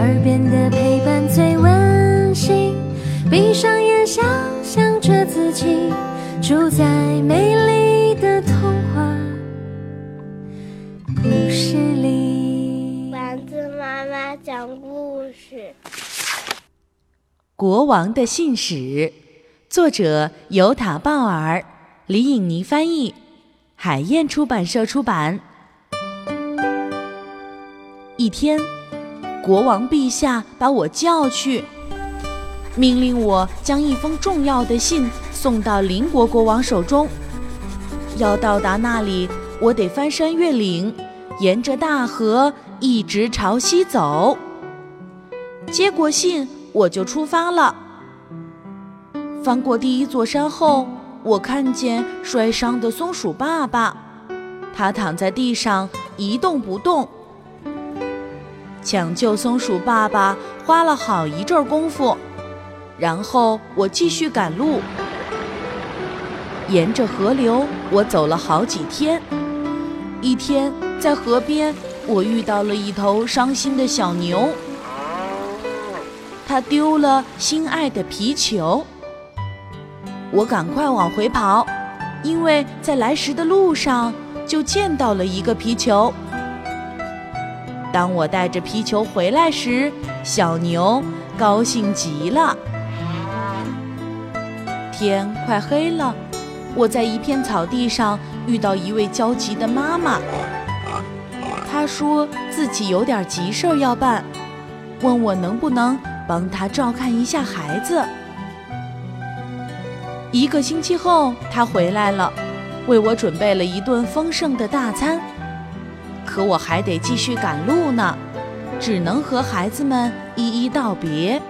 耳边的陪伴最温馨。闭上眼，想象着自己住在美丽的童话故事里。丸子妈妈讲故事：国王的信使，作者尤塔·鲍尔，李颖妮翻译，海燕出版社出版。一天。国王陛下把我叫去，命令我将一封重要的信送到邻国国王手中。要到达那里，我得翻山越岭，沿着大河一直朝西走。接过信。我就出发了。翻过第一座山后，我看见摔伤的松鼠爸爸，他躺在地上一动不动。抢救松鼠爸爸花了好一阵功夫，然后我继续赶路。沿着河流，我走了好几天。一天，在河边，我遇到了一头伤心的小牛。它丢了心爱的皮球，我赶快往回跑，因为在来时的路上就见到了一个皮球。当我带着皮球回来时，小牛高兴极了。天快黑了，我在一片草地上遇到一位焦急的妈妈，她说自己有点急事儿要办，问我能不能。帮她照看一下孩子。一个星期后，他回来了，为我准备了一顿丰盛的大餐。可我还得继续赶路呢，只能和孩子们一一道别。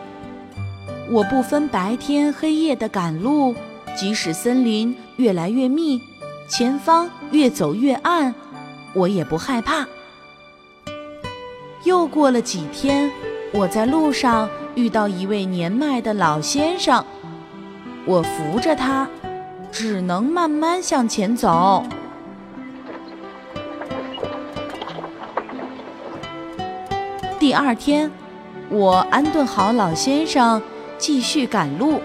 我不分白天黑夜的赶路，即使森林越来越密，前方越走越暗，我也不害怕。又过了几天，我在路上。遇到一位年迈的老先生，我扶着他，只能慢慢向前走。第二天，我安顿好老先生，继续赶路。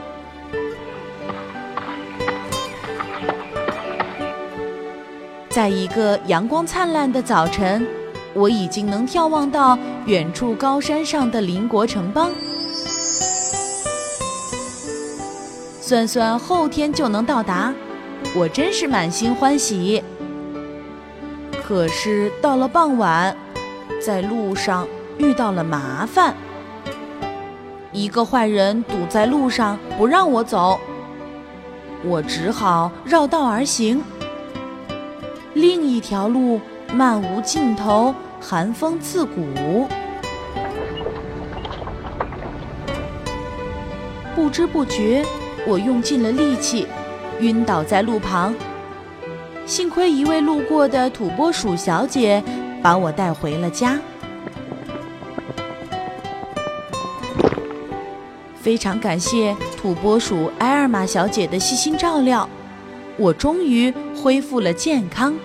在一个阳光灿烂的早晨，我已经能眺望到远处高山上的邻国城邦。算算后天就能到达，我真是满心欢喜。可是到了傍晚，在路上遇到了麻烦，一个坏人堵在路上不让我走，我只好绕道而行。另一条路漫无尽头，寒风刺骨，不知不觉。我用尽了力气，晕倒在路旁。幸亏一位路过的土拨鼠小姐把我带回了家。非常感谢土拨鼠埃尔玛小姐的细心照料，我终于恢复了健康。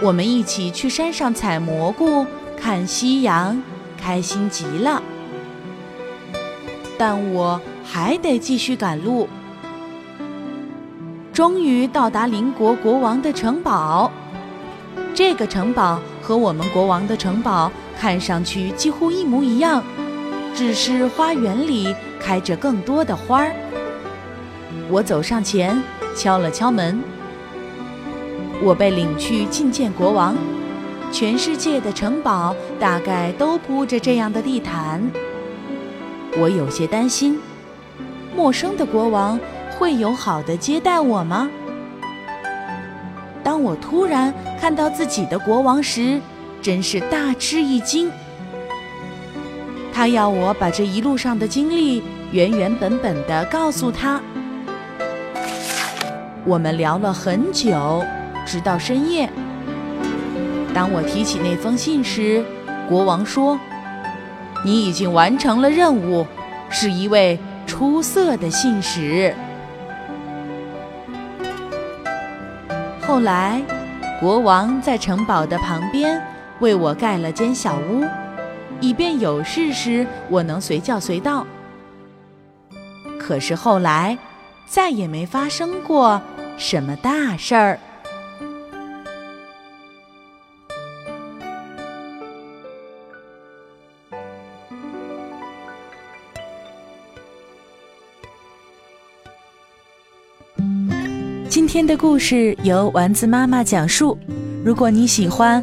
我们一起去山上采蘑菇、看夕阳，开心极了。但我。还得继续赶路，终于到达邻国国王的城堡。这个城堡和我们国王的城堡看上去几乎一模一样，只是花园里开着更多的花儿。我走上前敲了敲门，我被领去觐见国王。全世界的城堡大概都铺着这样的地毯，我有些担心。陌生的国王会友好的接待我吗？当我突然看到自己的国王时，真是大吃一惊。他要我把这一路上的经历原原本本的告诉他。我们聊了很久，直到深夜。当我提起那封信时，国王说：“你已经完成了任务，是一位。”出色的信使。后来，国王在城堡的旁边为我盖了间小屋，以便有事时我能随叫随到。可是后来，再也没发生过什么大事儿。今天的故事由丸子妈妈讲述。如果你喜欢，